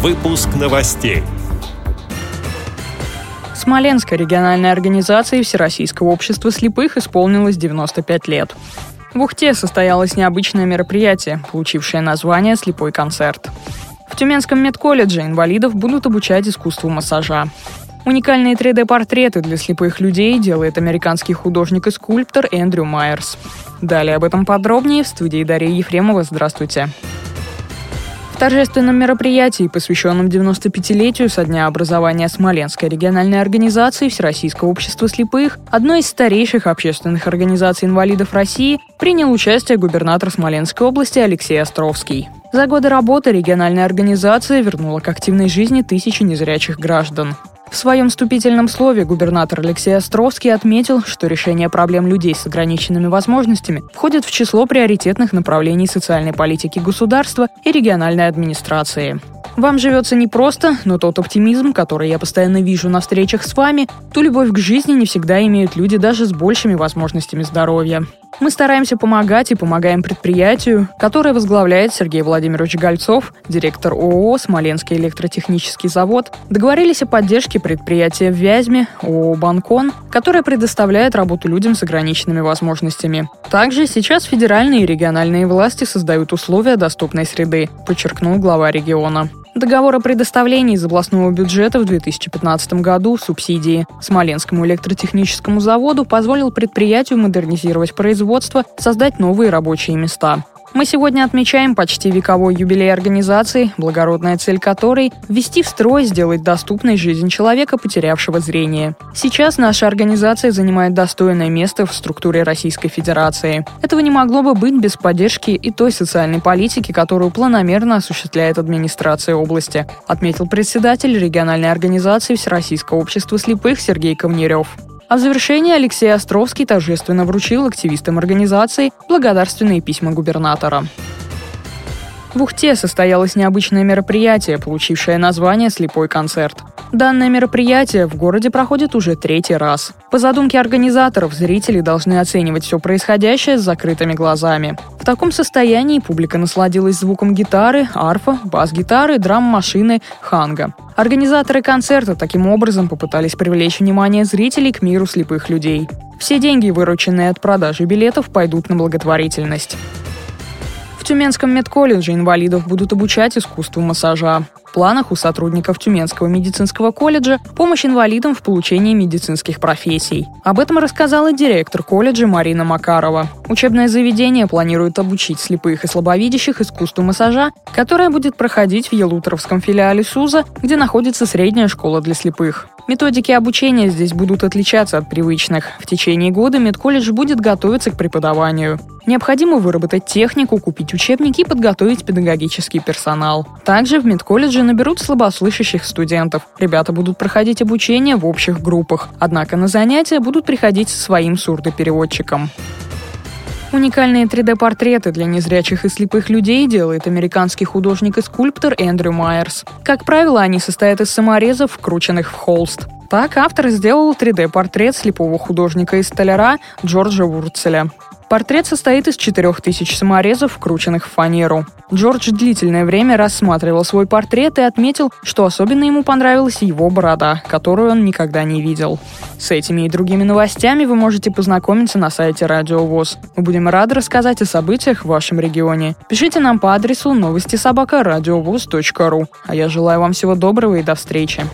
Выпуск новостей. Смоленской региональной организации Всероссийского общества слепых исполнилось 95 лет. В Ухте состоялось необычное мероприятие, получившее название «Слепой концерт». В Тюменском медколледже инвалидов будут обучать искусству массажа. Уникальные 3D-портреты для слепых людей делает американский художник и скульптор Эндрю Майерс. Далее об этом подробнее в студии Дарья Ефремова. Здравствуйте. В торжественном мероприятии, посвященном 95-летию со дня образования Смоленской региональной организации Всероссийского общества слепых, одной из старейших общественных организаций инвалидов России, принял участие губернатор Смоленской области Алексей Островский. За годы работы региональная организация вернула к активной жизни тысячи незрячих граждан. В своем вступительном слове губернатор Алексей Островский отметил, что решение проблем людей с ограниченными возможностями входит в число приоритетных направлений социальной политики государства и региональной администрации. Вам живется непросто, но тот оптимизм, который я постоянно вижу на встречах с вами, ту любовь к жизни не всегда имеют люди даже с большими возможностями здоровья. Мы стараемся помогать и помогаем предприятию, которое возглавляет Сергей Владимирович Гольцов, директор ООО «Смоленский электротехнический завод». Договорились о поддержке предприятия в Вязьме, ООО «Банкон», которое предоставляет работу людям с ограниченными возможностями. Также сейчас федеральные и региональные власти создают условия доступной среды, подчеркнул глава региона. Договор о предоставлении из областного бюджета в 2015 году субсидии Смоленскому электротехническому заводу позволил предприятию модернизировать производство, создать новые рабочие места. Мы сегодня отмечаем почти вековой юбилей организации, благородная цель которой – ввести в строй, сделать доступной жизнь человека, потерявшего зрение. Сейчас наша организация занимает достойное место в структуре Российской Федерации. Этого не могло бы быть без поддержки и той социальной политики, которую планомерно осуществляет администрация области, отметил председатель региональной организации Всероссийского общества слепых Сергей Ковнерев. А в завершении Алексей Островский торжественно вручил активистам организации благодарственные письма губернатора. В Ухте состоялось необычное мероприятие, получившее название «Слепой концерт». Данное мероприятие в городе проходит уже третий раз. По задумке организаторов, зрители должны оценивать все происходящее с закрытыми глазами. В таком состоянии публика насладилась звуком гитары, арфа, бас-гитары, драм-машины, ханга. Организаторы концерта таким образом попытались привлечь внимание зрителей к миру слепых людей. Все деньги, вырученные от продажи билетов, пойдут на благотворительность. Тюменском медколледже инвалидов будут обучать искусству массажа. В планах у сотрудников Тюменского медицинского колледжа помощь инвалидам в получении медицинских профессий. Об этом рассказала директор колледжа Марина Макарова. Учебное заведение планирует обучить слепых и слабовидящих искусству массажа, которое будет проходить в Елуторовском филиале СУЗа, где находится средняя школа для слепых. Методики обучения здесь будут отличаться от привычных. В течение года медколледж будет готовиться к преподаванию. Необходимо выработать технику, купить учебники и подготовить педагогический персонал. Также в медколледже наберут слабослышащих студентов. Ребята будут проходить обучение в общих группах, однако на занятия будут приходить со своим сурдопереводчиком. Уникальные 3D-портреты для незрячих и слепых людей делает американский художник и скульптор Эндрю Майерс. Как правило, они состоят из саморезов, вкрученных в холст. Так автор сделал 3D-портрет слепого художника и столяра Джорджа Вурцеля. Портрет состоит из 4000 саморезов, вкрученных в фанеру. Джордж длительное время рассматривал свой портрет и отметил, что особенно ему понравилась его борода, которую он никогда не видел. С этими и другими новостями вы можете познакомиться на сайте Радио ВОЗ. Мы будем рады рассказать о событиях в вашем регионе. Пишите нам по адресу новости собака ру. А я желаю вам всего доброго и до встречи.